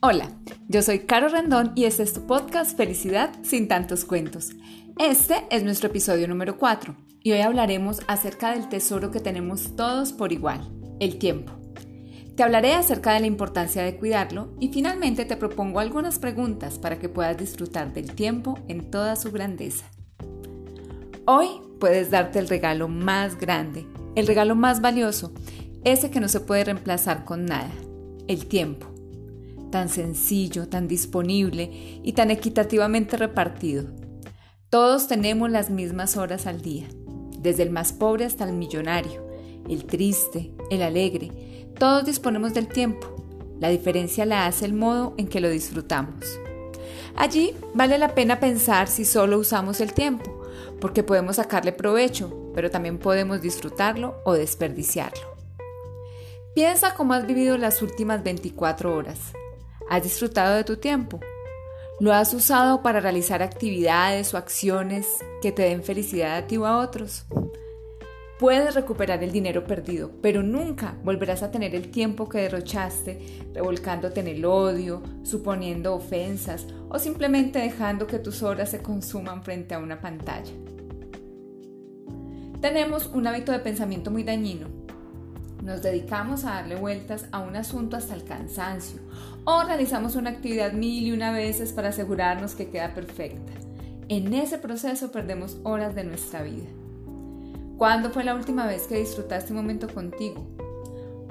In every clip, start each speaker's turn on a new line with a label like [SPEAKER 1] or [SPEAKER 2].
[SPEAKER 1] Hola, yo soy Caro Rendón y este es tu podcast Felicidad sin tantos cuentos. Este es nuestro episodio número 4 y hoy hablaremos acerca del tesoro que tenemos todos por igual, el tiempo. Te hablaré acerca de la importancia de cuidarlo y finalmente te propongo algunas preguntas para que puedas disfrutar del tiempo en toda su grandeza. Hoy puedes darte el regalo más grande, el regalo más valioso, ese que no se puede reemplazar con nada, el tiempo tan sencillo, tan disponible y tan equitativamente repartido. Todos tenemos las mismas horas al día, desde el más pobre hasta el millonario, el triste, el alegre, todos disponemos del tiempo. La diferencia la hace el modo en que lo disfrutamos. Allí vale la pena pensar si solo usamos el tiempo, porque podemos sacarle provecho, pero también podemos disfrutarlo o desperdiciarlo. Piensa cómo has vivido las últimas 24 horas. ¿Has disfrutado de tu tiempo? ¿Lo has usado para realizar actividades o acciones que te den felicidad a ti o a otros? Puedes recuperar el dinero perdido, pero nunca volverás a tener el tiempo que derrochaste revolcándote en el odio, suponiendo ofensas o simplemente dejando que tus horas se consuman frente a una pantalla. Tenemos un hábito de pensamiento muy dañino nos dedicamos a darle vueltas a un asunto hasta el cansancio o realizamos una actividad mil y una veces para asegurarnos que queda perfecta. En ese proceso perdemos horas de nuestra vida. ¿Cuándo fue la última vez que disfrutaste un momento contigo?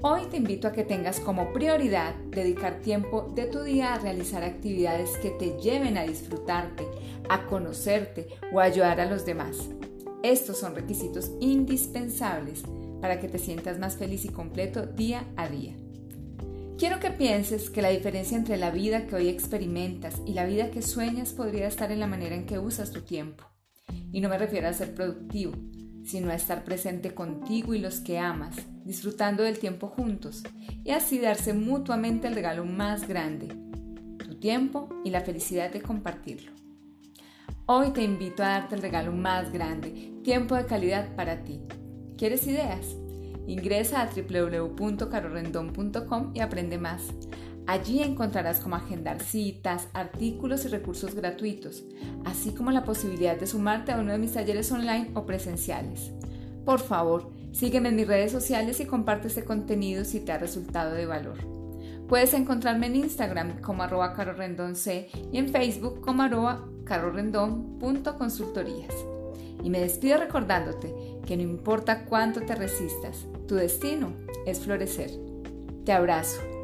[SPEAKER 1] Hoy te invito a que tengas como prioridad dedicar tiempo de tu día a realizar actividades que te lleven a disfrutarte, a conocerte o a ayudar a los demás. Estos son requisitos indispensables para que te sientas más feliz y completo día a día. Quiero que pienses que la diferencia entre la vida que hoy experimentas y la vida que sueñas podría estar en la manera en que usas tu tiempo. Y no me refiero a ser productivo, sino a estar presente contigo y los que amas, disfrutando del tiempo juntos y así darse mutuamente el regalo más grande, tu tiempo y la felicidad de compartirlo. Hoy te invito a darte el regalo más grande, tiempo de calidad para ti ¿Quieres ideas? Ingresa a www.carorendon.com y aprende más. Allí encontrarás cómo agendar citas, artículos y recursos gratuitos, así como la posibilidad de sumarte a uno de mis talleres online o presenciales. Por favor, sígueme en mis redes sociales y comparte este contenido si te ha resultado de valor. Puedes encontrarme en Instagram como arroba carorrendonc y en Facebook como arroba. Y me despido recordándote que no importa cuánto te resistas, tu destino es florecer. Te abrazo.